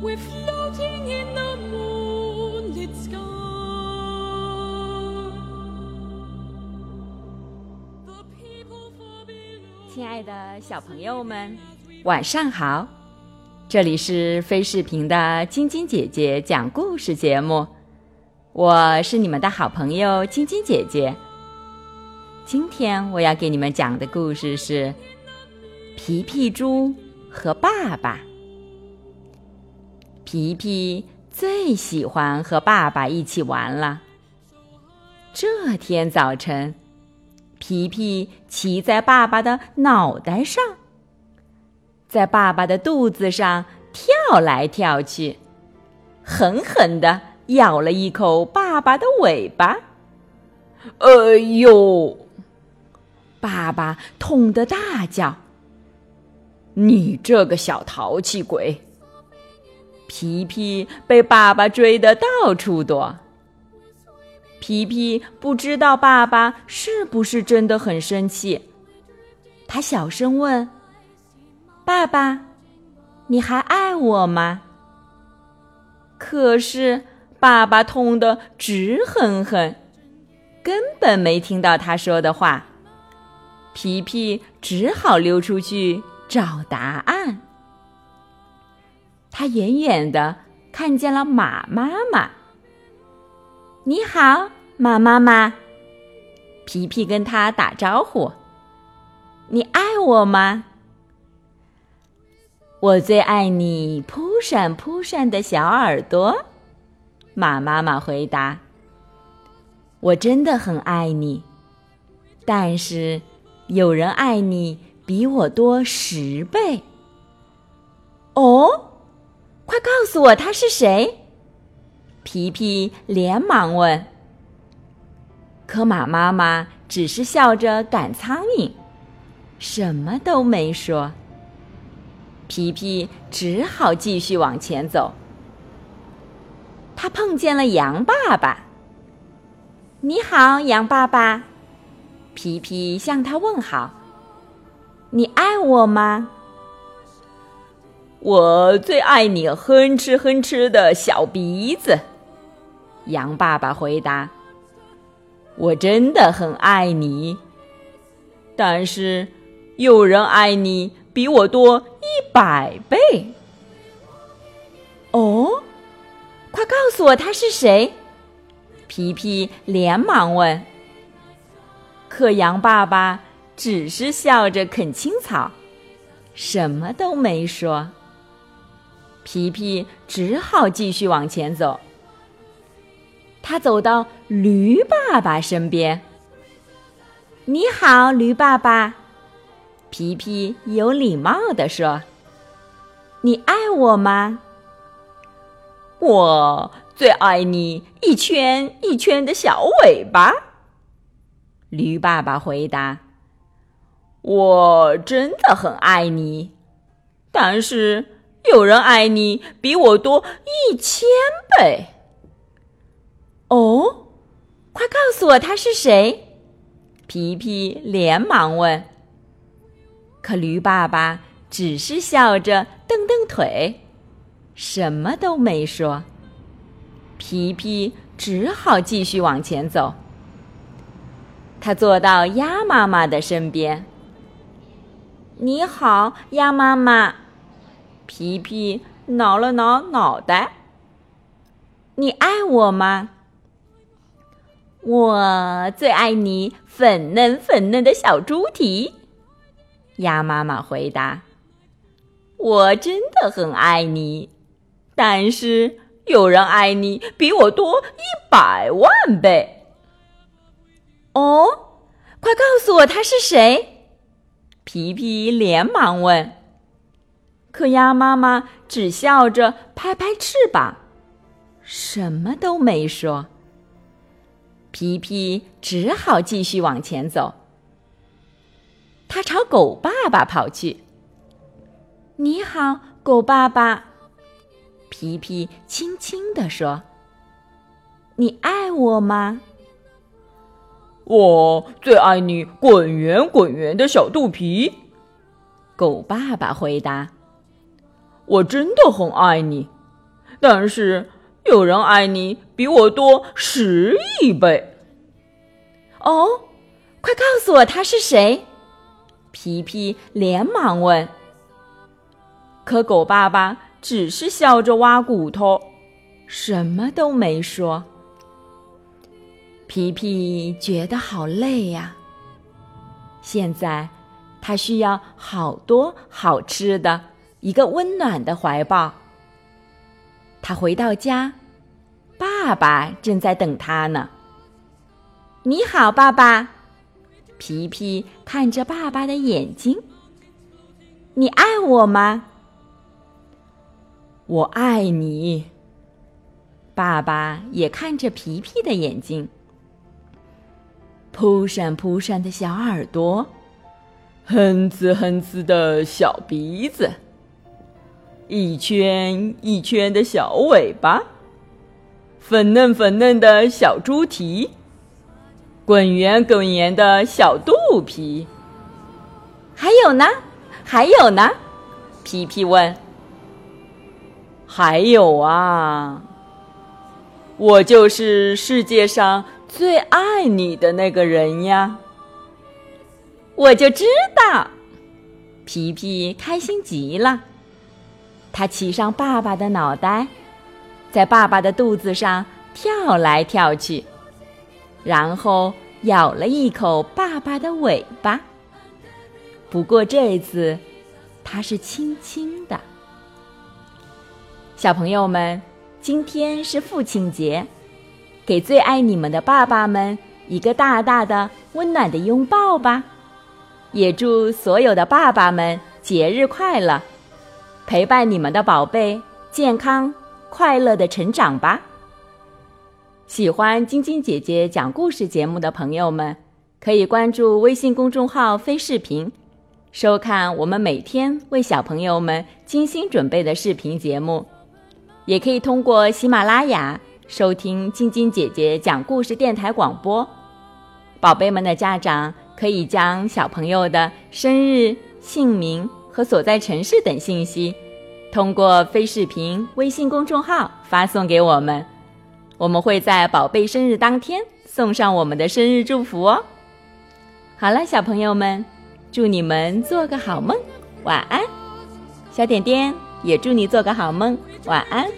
We're floating in the moonlit sky. The people far below. 亲爱的小朋友们，晚上好！这里是飞视频的晶晶姐姐讲故事节目，我是你们的好朋友晶晶姐姐。今天我要给你们讲的故事是《皮皮猪和爸爸》。皮皮最喜欢和爸爸一起玩了。这天早晨，皮皮骑在爸爸的脑袋上，在爸爸的肚子上跳来跳去，狠狠地咬了一口爸爸的尾巴。哎呦！爸爸痛得大叫：“你这个小淘气鬼！”皮皮被爸爸追得到处躲。皮皮不知道爸爸是不是真的很生气，他小声问：“爸爸，你还爱我吗？”可是爸爸痛得直哼哼，根本没听到他说的话。皮皮只好溜出去找答案。他远远的看见了马妈妈。“你好，马妈妈。”皮皮跟他打招呼。“你爱我吗？”“我最爱你扑闪扑闪的小耳朵。”马妈妈回答。“我真的很爱你，但是……”有人爱你比我多十倍。哦，快告诉我他是谁？皮皮连忙问。可马妈妈只是笑着赶苍蝇，什么都没说。皮皮只好继续往前走。他碰见了羊爸爸。你好，羊爸爸。皮皮向他问好：“你爱我吗？”“我最爱你哼哧哼哧的小鼻子。”羊爸爸回答：“我真的很爱你，但是有人爱你比我多一百倍。”“哦，快告诉我他是谁？”皮皮连忙问。可羊爸爸只是笑着啃青草，什么都没说。皮皮只好继续往前走。他走到驴爸爸身边。“你好，驴爸爸。”皮皮有礼貌地说。“你爱我吗？”“我最爱你一圈一圈的小尾巴。”驴爸爸回答：“我真的很爱你，但是有人爱你比我多一千倍。”哦，快告诉我他是谁？皮皮连忙问。可驴爸爸只是笑着蹬蹬腿，什么都没说。皮皮只好继续往前走。他坐到鸭妈妈的身边。“你好，鸭妈妈。”皮皮挠了挠脑袋。“你爱我吗？”“我最爱你粉嫩粉嫩的小猪蹄。”鸭妈妈回答。“我真的很爱你，但是有人爱你比我多一百万倍。”哦，快告诉我他是谁！皮皮连忙问。可鸭妈妈只笑着拍拍翅膀，什么都没说。皮皮只好继续往前走。他朝狗爸爸跑去。“你好，狗爸爸。”皮皮轻轻地说。“你爱我吗？”我最爱你滚圆滚圆的小肚皮，狗爸爸回答：“我真的很爱你，但是有人爱你比我多十亿倍。哦，快告诉我他是谁！皮皮连忙问。可狗爸爸只是笑着挖骨头，什么都没说。皮皮觉得好累呀。现在，他需要好多好吃的，一个温暖的怀抱。他回到家，爸爸正在等他呢。你好，爸爸。皮皮看着爸爸的眼睛。你爱我吗？我爱你。爸爸也看着皮皮的眼睛。扑闪扑闪的小耳朵，哼哧哼哧的小鼻子，一圈一圈的小尾巴，粉嫩粉嫩的小猪蹄，滚圆滚圆的小肚皮。还有呢？还有呢？皮皮问。还有啊，我就是世界上。最爱你的那个人呀，我就知道。皮皮开心极了，他骑上爸爸的脑袋，在爸爸的肚子上跳来跳去，然后咬了一口爸爸的尾巴。不过这次，他是轻轻的。小朋友们，今天是父亲节。给最爱你们的爸爸们一个大大的、温暖的拥抱吧！也祝所有的爸爸们节日快乐，陪伴你们的宝贝健康快乐的成长吧！喜欢晶晶姐姐讲故事节目的朋友们，可以关注微信公众号“飞视频”，收看我们每天为小朋友们精心准备的视频节目，也可以通过喜马拉雅。收听晶晶姐姐讲故事电台广播，宝贝们的家长可以将小朋友的生日、姓名和所在城市等信息，通过飞视频微信公众号发送给我们，我们会在宝贝生日当天送上我们的生日祝福哦。好了，小朋友们，祝你们做个好梦，晚安。小点点也祝你做个好梦，晚安。